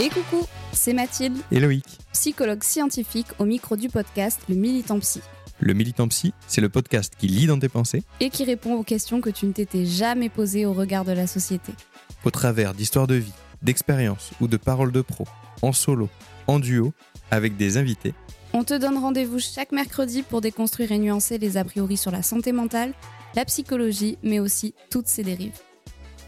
Et coucou, c'est Mathilde, Et Loïc. psychologue scientifique au micro du podcast Le Militant Psy, Le Militant Psy, c'est le podcast qui lit dans tes pensées et qui répond aux questions que tu ne t'étais jamais posées au regard de la société. au travers d'histoires de vie, d'expériences ou de paroles de pro, en solo, en duo, avec des invités. On te donne rendez-vous chaque mercredi pour déconstruire et nuancer les a priori sur la santé mentale, la psychologie, mais aussi toutes ses dérives.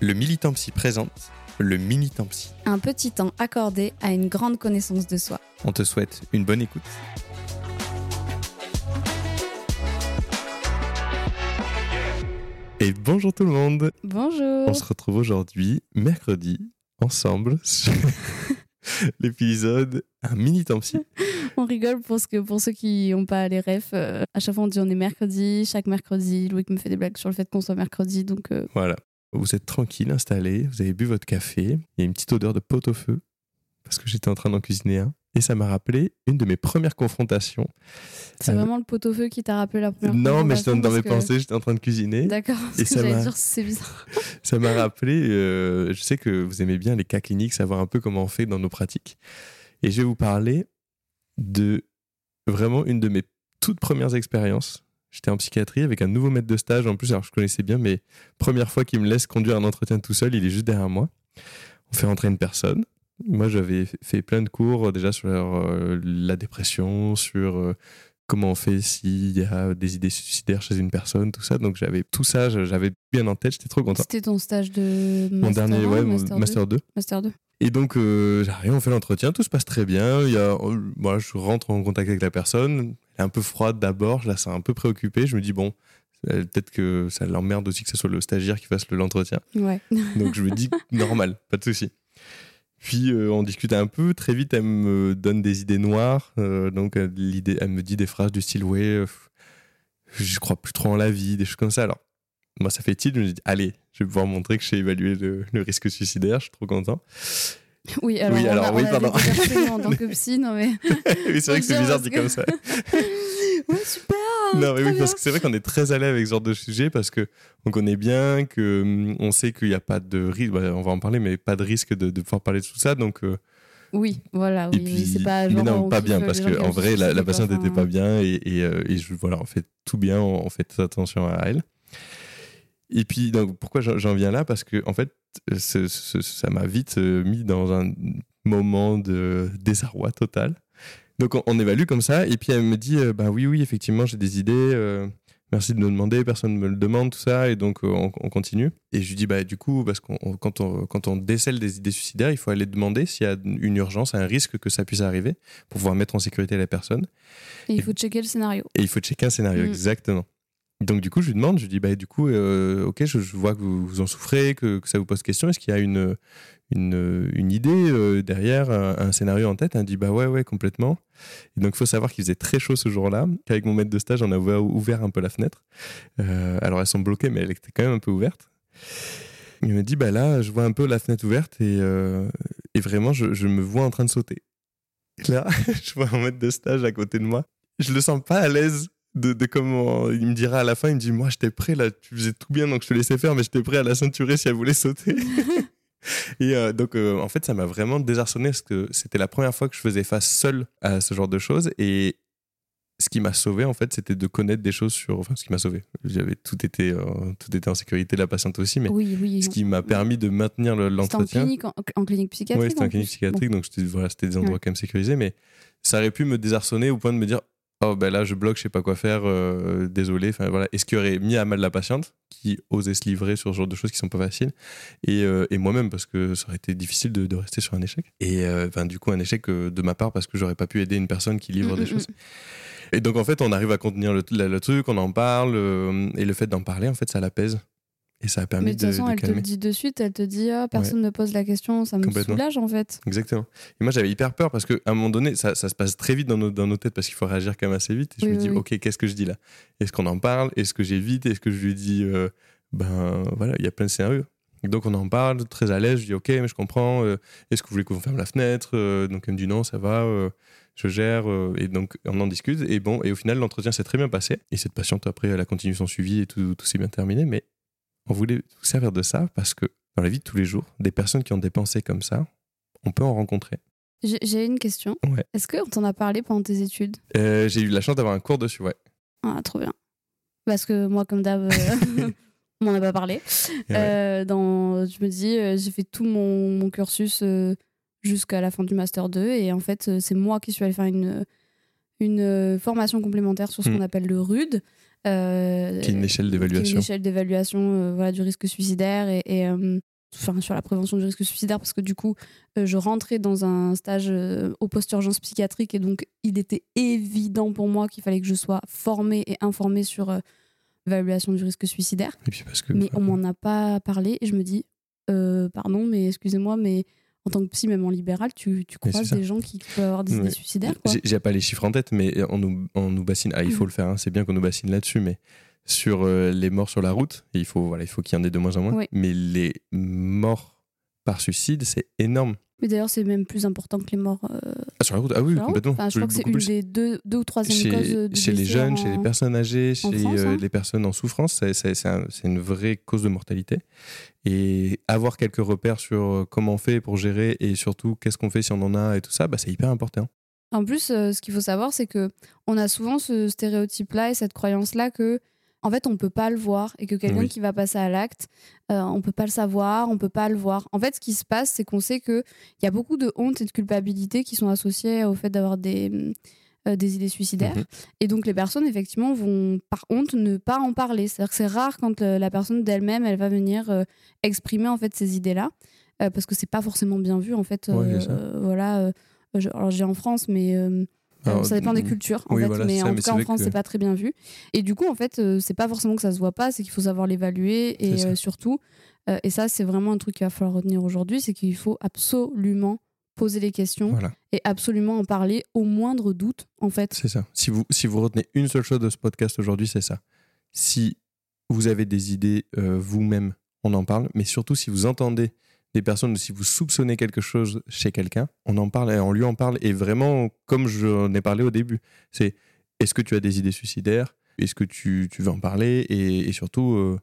Le Militant Psy présente le Militant Psy. Un petit temps accordé à une grande connaissance de soi. On te souhaite une bonne écoute. Et bonjour tout le monde Bonjour On se retrouve aujourd'hui, mercredi, ensemble, sur l'épisode Un Militant Psy. On rigole parce que pour ceux qui n'ont pas les refs, euh, à chaque fois on dit on est mercredi, chaque mercredi, Louis me fait des blagues sur le fait qu'on soit mercredi, donc euh, Voilà. Vous êtes tranquille, installé, vous avez bu votre café, il y a une petite odeur de pot au feu, parce que j'étais en train d'en cuisiner un. Et ça m'a rappelé une de mes premières confrontations. c'est Euh, vraiment le pot-au-feu qui t'a rappelé la première Non, mais j'étais dans mes que- pensées, j'étais en train de cuisiner. D'accord, Et ça m'a- dire c'est bizarre. Ça m'a rappelé, euh, je sais que vous aimez bien les cas cliniques, savoir un peu comment on fait dans nos pratiques. Et je vais vous parler de vraiment une de mes toutes premières expériences. J'étais en psychiatrie avec un nouveau maître de stage. En plus, alors je connaissais bien, mais première fois qu'il me laisse conduire un entretien tout seul, il est juste derrière moi. On fait rentrer une personne. Moi, j'avais fait plein de cours euh, déjà sur euh, la dépression, sur euh, comment on fait s'il y a des idées suicidaires chez une personne, tout ça. Donc j'avais tout ça, j'avais bien en tête, j'étais trop content. C'était ton stage de Mon master dernier, 1, ouais, mon master, master 2. 2 Master 2. Et donc, euh, j'arrive, on fait l'entretien, tout se passe très bien. Il y a, euh, voilà, je rentre en contact avec la personne. Elle est un peu froide d'abord, je la sens un peu préoccupée. Je me dis, bon, euh, peut-être que ça l'emmerde aussi que ce soit le stagiaire qui fasse le- l'entretien. Ouais. Donc, je me dis, normal, pas de souci. Puis, euh, on discute un peu. Très vite, elle me donne des idées noires. Donc, l'idée, elle me dit des phrases du style, ouais, je crois plus trop en la vie, des choses comme ça. Alors, moi, ça fait tilt. Je me dis, allez, je vais pouvoir montrer que j'ai évalué le, le risque suicidaire. Je suis trop content. Oui, alors, Oui, on on pardon. en tant que psy, non mais... oui, c'est vrai que c'est bizarre dit comme ça. ouais, super non, mais oui, parce que c'est vrai qu'on est très à l'aise avec ce genre de sujet parce que on connaît bien que hum, on sait qu'il n'y a pas de risque. bah, on va en parler, mais pas de risque de, de pouvoir parler de tout ça. Donc, euh, Oui, voilà, oui, puis, c'est pas mais non, on pas bien parce gens que qui en ont vrai, la, patiente n'était pas bien et, et, euh, et je, voilà, on fait tout bien, on, on fait très attention à elle. Et puis, donc, pourquoi j'en viens là? Parce que en fait, ce- ce- ça m'a vite euh, mis dans un moment de désarroi total. Donc, on, on évalue comme ça, et puis elle me dit, euh, bah oui, oui, effectivement, j'ai des idées. euh, merci de me demander, personne ne me le demande, tout ça, et donc euh, on, on continue. Et je lui dis, bah du coup, parce qu'on on- quand on quand on décèle des idées suicidaires, il faut aller demander s'il y a une urgence, un risque que ça puisse arriver, pour pouvoir mettre en sécurité la personne. Et il faut checker le scénario. Et il faut checker un scénario, Mm. exactement. Donc du coup, je lui demande, je lui dis, bah du coup, euh, ok, je, vois que vous, vous en souffrez, que, ça vous pose question. Est-ce qu'il y a une, une, idée euh, derrière, un, scénario en tête? Elle me dit, bah ouais, ouais, complètement. Et donc il faut savoir qu'il faisait très chaud ce jour-là, qu'avec mon maître de stage, on a ouvert, un peu la fenêtre. Euh, alors elles sont bloquées, mais elle était quand même un peu ouverte. Il me dit, bah là, je vois un peu la fenêtre ouverte et, vraiment, je, me vois en train de sauter. Là, je vois mon maître de stage à côté de moi. Je le sens pas à l'aise de, de comment il me dira à la fin. Il me dit, moi, j'étais prêt là, tu faisais tout bien, donc je te laissais faire, mais j'étais prêt à la ceinturer si elle voulait sauter. Et euh, donc, euh, en fait, ça m'a vraiment désarçonné parce que c'était la première fois que je faisais face seul à ce genre de choses. Et ce qui m'a sauvé, en fait, c'était de connaître des choses sur. Enfin, ce qui m'a sauvé. J'avais tout été, euh, tout était en sécurité, la patiente aussi, mais Oui, oui. ce qui m'a permis de maintenir le- C'était en l'entretien. clinique, en, en clinique psychiatrique. Oui, c'était en clinique psychiatrique, donc c'était voilà, c'était des endroits Ouais. quand même sécurisés, mais ça aurait pu me désarçonner au point de me dire oh ben là je bloque, je sais pas quoi faire, euh, désolé. Enfin voilà, et ce qui aurait mis à mal la patiente qui osait se livrer sur ce genre de choses qui sont pas faciles, et, euh, et moi-même parce que ça aurait été difficile de, de rester sur un échec. Et euh, enfin du coup un échec de ma part parce que j'aurais pas pu aider une personne qui livre Mm, des mm, choses. Et donc en fait on arrive à contenir le, le- le truc, on en parle, et le fait d'en parler en fait ça l'apaise. Et ça a permis Mais de de, toute façon, de elle te calmer. le dit de suite, elle te dit ah, personne ne pose la question, ça me soulage en fait. Exactement. Et moi, j'avais hyper peur parce qu'à un moment donné, ça, ça se passe très vite dans nos, dans nos têtes parce qu'il faut réagir quand même assez vite. Et je Oui, me dis, oui. OK, qu'est-ce que je dis là? Est-ce qu'on en parle? Est-ce que j'évite? Est-ce que je lui dis, euh, ben voilà, il y a plein de scénarios. Donc, on en parle, très à l'aise. Je dis, OK, mais je comprends. euh, Est-ce que vous voulez qu'on ferme la fenêtre? Euh, Donc, elle me dit, non, ça va. euh, je gère. et donc, on en discute. Et bon, et au final, l'entretien s'est très bien passé. Et cette patiente, après, elle a continué son suivi et tout, tout s'est bien terminé. Mais on voulait vous servir de ça parce que dans la vie de tous les jours, des personnes qui ont des pensées comme ça, on peut en rencontrer. J'ai une question. Ouais. Est-ce qu'on t'en a parlé pendant tes études? Euh, j'ai eu la chance d'avoir un cours dessus, ouais. Ah, trop bien. Parce que moi, comme d'hab, euh, on m'en a pas parlé. Ouais. Euh, dans, je me dis, euh, j'ai fait tout mon, mon cursus jusqu'à la fin du Master 2. Et en fait, c'est moi qui suis allée faire une, une formation complémentaire sur ce Mm. qu'on appelle le RUD. Euh, Qui est une échelle d'évaluation. Une échelle d'évaluation euh, voilà, du risque suicidaire et, et, euh, enfin, sur la prévention du risque suicidaire parce que du coup, euh, je rentrais dans un stage au post-urgence psychiatrique et donc il était évident pour moi qu'il fallait que je sois formée et informée sur l'évaluation du risque suicidaire. Et puis parce que. Mais on m'en a pas parlé et je me dis, pardon, mais excusez-moi, mais en tant que psy, même en libéral, tu, tu croises des gens qui peuvent avoir des idées suicidaires. J'ai- pas les chiffres en tête, mais on nous, on nous bassine. Ah, il faut Mm. le faire, hein, c'est bien qu'on nous bassine là-dessus, mais sur euh, les morts sur la route, et il faut voilà, il faut qu'il y en ait de moins en moins. Oui. Mais les morts par suicide, c'est énorme. Mais d'ailleurs, c'est même plus important que les morts euh, Ah, sur la route, ah oui, complètement. Enfin, je crois que c'est une plus. des deux, deux ou troisième chez, cause de chez les jeunes, en- chez les personnes âgées, chez France, euh, hein. les personnes en souffrance, c'est- c'est c'est un- c'est une vraie cause de mortalité. Et avoir quelques repères sur euh, comment on fait pour gérer et surtout qu'est-ce qu'on fait si on en a et tout ça, bah, c'est hyper important. En plus, ce qu'il faut savoir, c'est que on a souvent ce stéréotype-là et cette croyance-là que, en fait, on peut pas le voir et que quelqu'un Oui. qui va passer à l'acte, euh, on peut pas le savoir, on peut pas le voir. En fait, ce qui se passe, c'est qu'on sait que il y a beaucoup de honte et de culpabilité qui sont associées au fait d'avoir des euh, des idées suicidaires. Mhm. Et donc, les personnes, effectivement, vont, par honte, ne pas en parler. C'est-à-dire que c'est rare quand euh, la personne d'elle-même, elle va venir euh, exprimer, en fait, ces idées-là. Parce que c'est pas forcément bien vu, en fait. Ouais, voilà. je- alors, j'ai en France, mais Alors, euh, ça dépend des mm, cultures, en oui, fait. voilà, mais ça, en mais tout cas, en France, que- c'est pas très bien vu. Et du coup, en fait, euh, c'est pas forcément que ça se voit pas, c'est qu'il faut savoir l'évaluer. Et euh, surtout, euh, et ça, c'est vraiment un truc qu'il va falloir retenir aujourd'hui, c'est qu'il faut absolument poser les questions Voilà, et absolument en parler au moindre doute, en fait. c'est ça. Si vous, si vous retenez une seule chose de ce podcast aujourd'hui, c'est ça. Si vous avez des idées vous-même, on en parle. Mais surtout, si vous entendez des personnes, ou si vous soupçonnez quelque chose chez quelqu'un, on en parle et on lui en parle. Et vraiment, comme j'en ai parlé au début, c'est est-ce que tu as des idées suicidaires? Est-ce que tu, tu veux en parler? Et, et surtout, euh,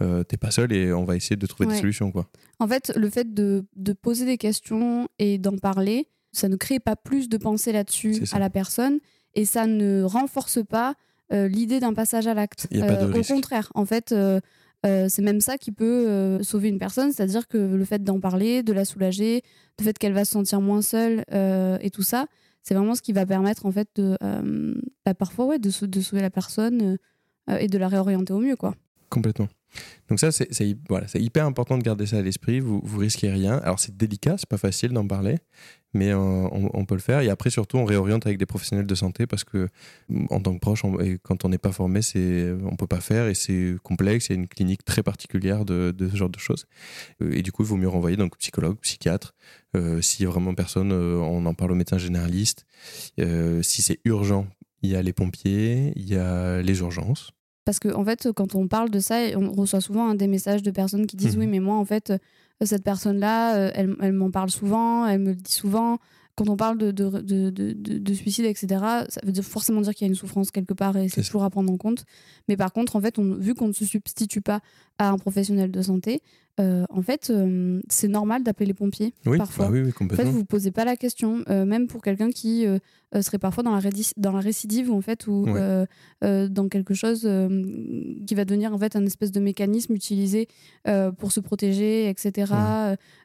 euh, t'es pas seul et on va essayer de trouver des solutions. Quoi. En fait, le fait de, de poser des questions et d'en parler, ça ne crée pas plus de pensée là-dessus à la personne et ça ne renforce pas euh, l'idée d'un passage à l'acte. Au contraire, en fait, euh, euh, c'est même ça qui peut euh, sauver une personne, c'est-à-dire que le fait d'en parler, de la soulager, le fait qu'elle va se sentir moins seule euh, et tout ça, c'est vraiment ce qui va permettre en fait de, bah, parfois ouais, de, sau- de sauver la personne et de la réorienter au mieux, quoi. Complètement. Donc ça, c'est voilà, hyper important de garder ça à l'esprit. Vous, vous risquez rien. Alors c'est délicat, c'est pas facile d'en parler, mais euh, on, on peut le faire. Et après, surtout, on réoriente avec des professionnels de santé parce que, en tant que proche, on- et quand on n'est pas formé, c'est, on peut pas faire et c'est complexe. Il y a une clinique très particulière de, de ce genre de choses. Euh, Et du coup, il vaut mieux renvoyer donc psychologue, psychiatre. Euh, si vraiment personne, euh, on en parle au médecin généraliste. Euh, si c'est urgent, il y a les pompiers, il y a les urgences. Parce que en fait, quand on parle de ça, on reçoit souvent hein, des messages de personnes qui disent Mhm. oui, mais moi, en fait, cette personne-là, euh, elle, elle m'en parle souvent, elle me le dit souvent. Quand on parle de, de, de, de- de- de suicide, etc., ça veut dire forcément dire qu'il y a une souffrance quelque part et C'est ça. toujours à prendre en compte. Mais par contre, en fait, on, vu qu'on ne se substitue pas à un professionnel de santé, euh, en fait, euh, c'est normal d'appeler les pompiers Oui, parfois. bah oui, oui, En fait, complètement. vous vous posez pas la question, euh, même pour quelqu'un qui serait parfois dans la, rédi- dans la récidive, en fait, ou Ouais. dans quelque chose qui va devenir en fait un espèce de mécanisme utilisé pour se protéger, etc.,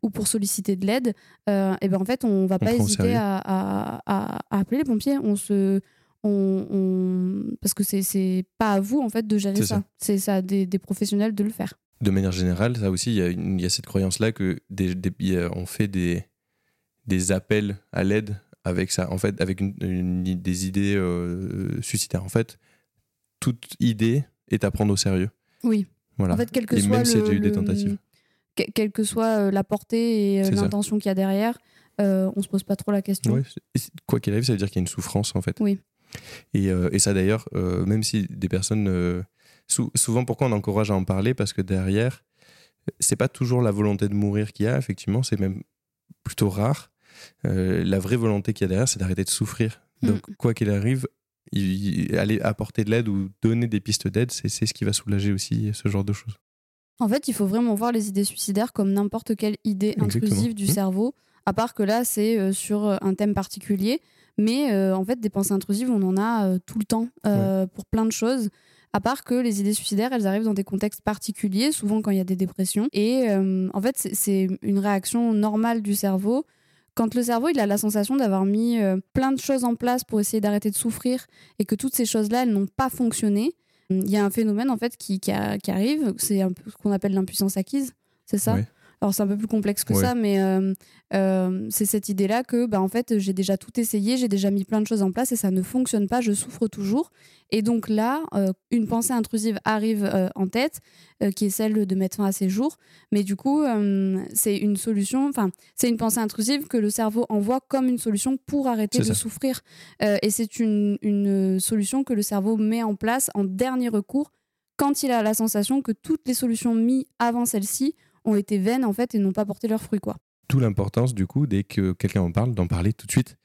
ou pour solliciter de l'aide. et ben en fait, on va pas hésiter à, à- à- à appeler les pompiers. On se on, on- parce que c'est pas à vous en fait de gérer ça, ça. c'est ça des professionnels de le faire. De manière générale, ça aussi, il y a, une- il y a cette croyance-là que des, on fait des, des appels à l'aide avec ça, en fait, avec une- une- des idées euh, suicidaires. En fait, toute idée est à prendre au sérieux. Oui. Voilà. En fait, quel que Et soit même eu des tentatives. que- quelle que soit euh, la portée et euh, l'intention qu'il y a derrière, euh, on se pose pas trop la question. Ouais, quoi qu'il arrive, ça veut dire qu'il y a une souffrance, en fait. Oui. Et, euh, et ça, d'ailleurs, même si des personnes. Sou- souvent, pourquoi on encourage à en parler? Parce que derrière, c'est pas toujours la volonté de mourir qu'il y a, effectivement, c'est même plutôt rare. Euh, la vraie volonté qu'il y a derrière, c'est d'arrêter de souffrir. Mm. Donc, quoi qu'il arrive, il- aller apporter de l'aide ou donner des pistes d'aide, c'est ce qui va soulager aussi ce genre de choses. En fait, il faut vraiment voir les idées suicidaires comme n'importe quelle idée Exactement. intrusive du Mhm. cerveau, à part que là, c'est euh, sur euh, un thème particulier. Mais euh, en fait, des pensées intrusives, on en a euh, tout le temps euh, pour plein de choses. À part que les idées suicidaires, elles arrivent dans des contextes particuliers, souvent quand il y a des dépressions. Et euh, en fait, c'est- une réaction normale du cerveau. Quand le cerveau, il a la sensation d'avoir mis euh, plein de choses en place pour essayer d'arrêter de souffrir et que toutes ces choses-là, elles n'ont pas fonctionné, il y a un phénomène en fait qui, qui, arrive, c'est ce qu'on appelle l'impuissance acquise, c'est ça? Alors c'est un peu plus complexe que Ouais. ça, mais euh, euh, c'est cette idée-là que bah, en fait j'ai déjà tout essayé, j'ai déjà mis plein de choses en place et ça ne fonctionne pas, je souffre toujours. Et donc là, euh, une pensée intrusive arrive en tête, qui est celle de mettre fin à ses jours. Mais du coup, c'est une solution, enfin c'est une pensée intrusive que le cerveau envoie comme une solution pour arrêter de ça. souffrir. Et c'est une, une solution que le cerveau met en place en dernier recours quand il a la sensation que toutes les solutions mises avant celle-ci ont été vaines en fait et n'ont pas porté leurs fruits quoi. D'où l'importance, du coup, dès que quelqu'un en parle, d'en parler tout de suite.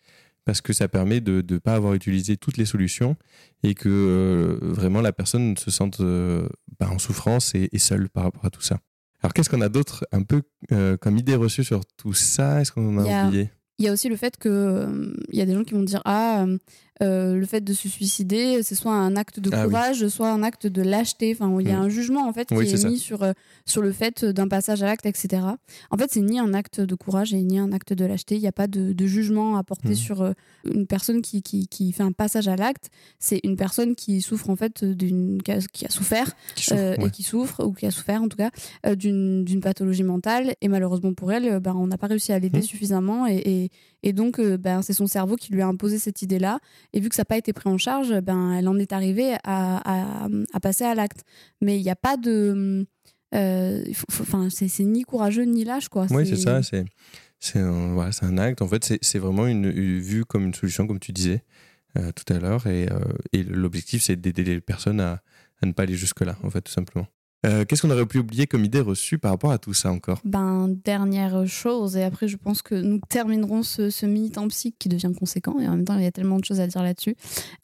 Parce que ça permet de ne pas avoir utilisé toutes les solutions et que euh, vraiment la personne se sente euh, bah, en souffrance et, et seule par rapport à tout ça. Alors, qu'est-ce qu'on a d'autre un peu euh, comme idée reçue sur tout ça? Est-ce qu'on en a a- oublié? Il y a aussi le fait que euh, il y a des gens qui vont dire ah euh, le fait de se suicider c'est soit un acte de Ah oui. courage soit un acte de lâcheté enfin il y a Mm. un jugement en fait Oui, qui est mis sur euh, sur le fait d'un passage à l'acte etc en fait c'est ni un acte de courage et ni un acte de lâcheté il n'y a pas de, de jugement à porter Mm. sur euh, une personne qui, qui, qui fait un passage à l'acte c'est une personne qui souffre en fait d'une qui a, qui a souffert Qui souffre, euh, ouais. et qui souffre ou qui a souffert en tout cas euh, d'une pathologie mentale et malheureusement pour elle ben, on n'a pas réussi à l'aider Mhm. suffisamment et, et, et donc ben, c'est son cerveau qui lui a imposé cette idée là et vu que ça n'a pas été pris en charge ben, elle en est arrivée à, à, à passer à l'acte mais il n'y a pas de euh, enfin c'est c'est ni courageux ni lâche quoi Oui, c'est ça. C'est un, voilà, un acte. En fait, c'est c'est vraiment une, une vue comme une solution, comme tu disais euh, tout à l'heure. Et, euh, et l'objectif, c'est d'aider les personnes à, à ne pas aller jusque-là, en fait, tout simplement. Euh, Qu'est-ce qu'on aurait pu oublier comme idée reçue par rapport à tout ça encore? Ben, dernière chose, et après je pense que nous terminerons ce, ce mini-temps psy qui devient conséquent, et en même temps il y a tellement de choses à dire là-dessus.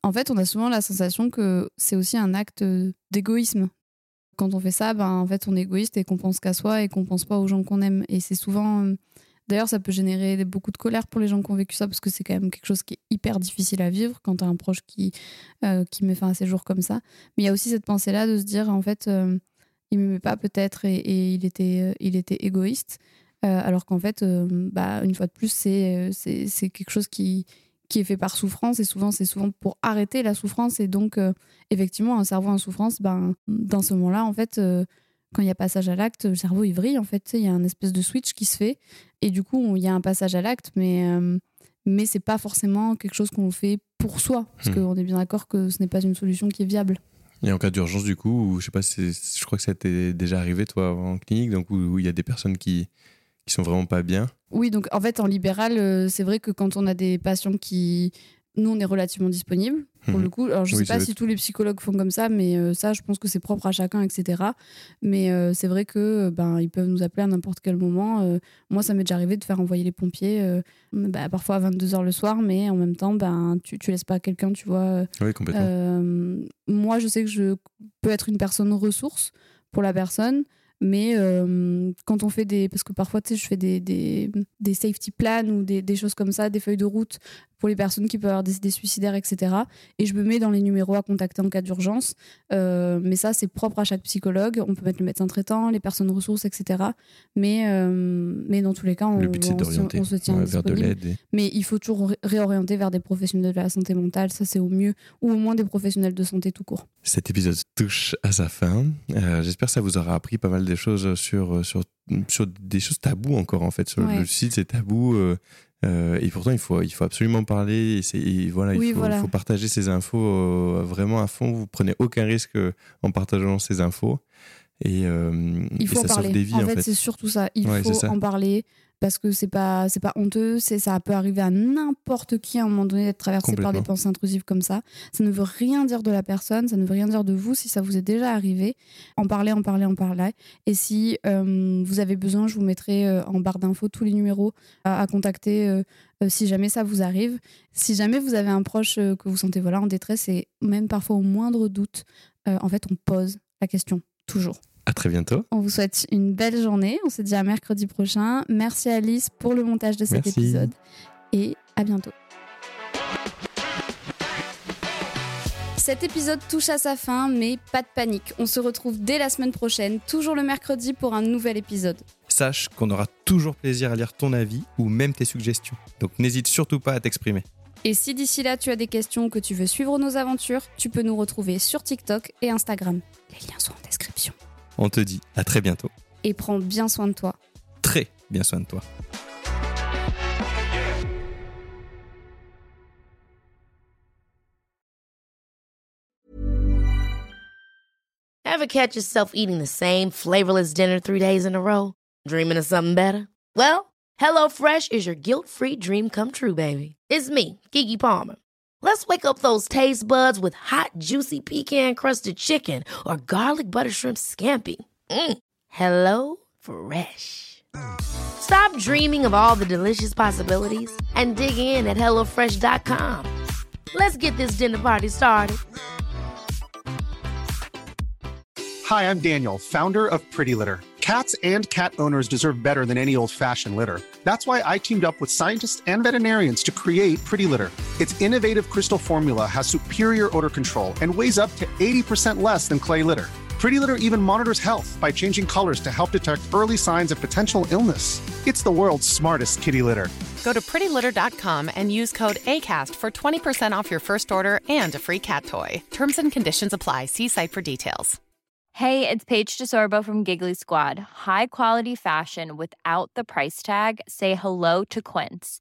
En fait, on a souvent la sensation que c'est aussi un acte d'égoïsme. Quand on fait ça, ben, en fait on est égoïste et qu'on pense qu'à soi et qu'on pense pas aux gens qu'on aime. Et c'est souvent... euh, D'ailleurs, ça peut générer beaucoup de colère pour les gens qui ont vécu ça, parce que c'est quand même quelque chose qui est hyper difficile à vivre quand tu as un proche qui, euh, qui met fin à ses jours comme ça. Mais il y a aussi cette pensée-là de se dire, en fait, il m'aimait pas peut-être et, et il, était, euh, il était égoïste. Euh, alors qu'en fait, euh, bah, une fois de plus, c'est c'est c'est quelque chose qui, qui est fait par souffrance et souvent, c'est souvent pour arrêter la souffrance. Et donc, euh, effectivement, un cerveau en souffrance, ben, dans ce moment-là, en fait, quand il y a passage à l'acte, le cerveau il vrille. En fait, il y a un espèce de switch qui se fait et du coup, il y a un passage à l'acte, mais mais c'est pas forcément quelque chose qu'on fait pour soi, parce Hmm. qu'on est bien d'accord que ce n'est pas une solution qui est viable. Et en cas d'urgence, du coup, je sais pas, je crois que ça t'est déjà arrivé, toi, en clinique, donc où où il y a des personnes qui, qui sont vraiment pas bien. Oui, donc en fait, en libéral, euh, c'est vrai que quand on a des patients qui. Nous, on est relativement disponible pour Mhm. le coup. Alors, je Oui, sais pas si tous les psychologues font comme ça, mais euh, ça, je pense que c'est propre à chacun, etc. Mais euh, c'est vrai que euh, ben, ils peuvent nous appeler à n'importe quel moment. Euh, moi, ça m'est déjà arrivé de faire envoyer les pompiers, bah, parfois à 22h le soir, mais en même temps, ben, tu, tu laisses pas quelqu'un, tu vois. Oui, complètement. moi, je sais que je peux être une personne ressource pour la personne, mais euh, quand on fait des. Parce que parfois, tu sais, je fais des, des, des safety plans ou des, des choses comme ça, des feuilles de route pour les personnes qui peuvent avoir des idées suicidaires, etc. Et je me mets dans les numéros à contacter en cas d'urgence. Euh, mais ça, c'est propre à chaque psychologue. On peut mettre le médecin traitant, les personnes ressources, etc. Mais, euh, mais dans tous les cas, on, le but, c'est on se- on se tient ouais, vers de l'aide. et- Mais il faut toujours ré- réorienter vers des professionnels de la santé mentale, ça c'est au mieux, ou au moins des professionnels de santé tout court. Cet épisode touche à sa fin. Euh, J'espère que ça vous aura appris pas mal de choses sur, sur, sur des choses tabous encore, en fait. Sur Ouais. Le suicide, c'est tabou. Euh, et pourtant, il faut, il faut absolument parler. Et et voilà, Oui, il faut, voilà. faut partager ces infos euh, vraiment à fond. Vous prenez aucun risque euh, en partageant ces infos. Et, euh, Il et faut en parler. sauve des vies, en en fait, fait. c'est surtout ça. Il Ouais, faut en parler parce que c'est pas c'est pas honteux. C'est ça peut arriver à n'importe qui à un moment donné d'être traversé par des pensées intrusives comme ça. Ça ne veut rien dire de la personne. Ça ne veut rien dire de vous si ça vous est déjà arrivé. En parler, en parler, en parler. Et si euh, vous avez besoin, je vous mettrai euh, en barre d'infos tous les numéros à, à contacter. si jamais ça vous arrive, si jamais vous avez un proche que vous sentez voilà en détresse et même parfois au moindre doute, en fait on pose la question toujours. À très bientôt. On vous souhaite une belle journée. On se dit à mercredi prochain. Merci Alice pour le montage de cet Merci. épisode. Et à bientôt. Cet épisode touche à sa fin, mais pas de panique. On se retrouve dès la semaine prochaine, toujours le mercredi pour un nouvel épisode. Sache qu'on aura toujours plaisir à lire ton avis ou même tes suggestions. Donc n'hésite surtout pas à t'exprimer. Et si d'ici là tu as des questions ou que tu veux suivre nos aventures, tu peux nous retrouver sur TikTok et Instagram. Les liens sont en description. On te dit à très bientôt. Et prends bien soin de toi. Très bien soin de toi. Ever catch yourself eating the same flavorless dinner three days in a row? Dreaming of something better? Well, HelloFresh is your guilt free dream come true, baby. It's me, Kiki Palmer. Let's wake up those taste buds with hot, juicy pecan crusted chicken or garlic butter shrimp scampi. Mm. Hello Fresh. Stop dreaming of all the delicious possibilities and dig in at HelloFresh.com. Let's get this dinner party started. Hi, I'm Daniel, founder of Pretty Litter. Cats and cat owners deserve better than any old fashioned litter. That's why I teamed up with scientists and veterinarians to create Pretty Litter. Its innovative crystal formula has superior odor control and weighs up to 80% less than clay litter. Pretty Litter even monitors health by changing colors to help detect early signs of potential illness. It's the world's smartest kitty litter. Go to prettylitter.com and use code ACAST for 20% off your first order and a free cat toy. Terms and conditions apply. See site for details. Hey, it's Paige DeSorbo from Giggly Squad. High quality fashion without the price tag. Say hello to Quince.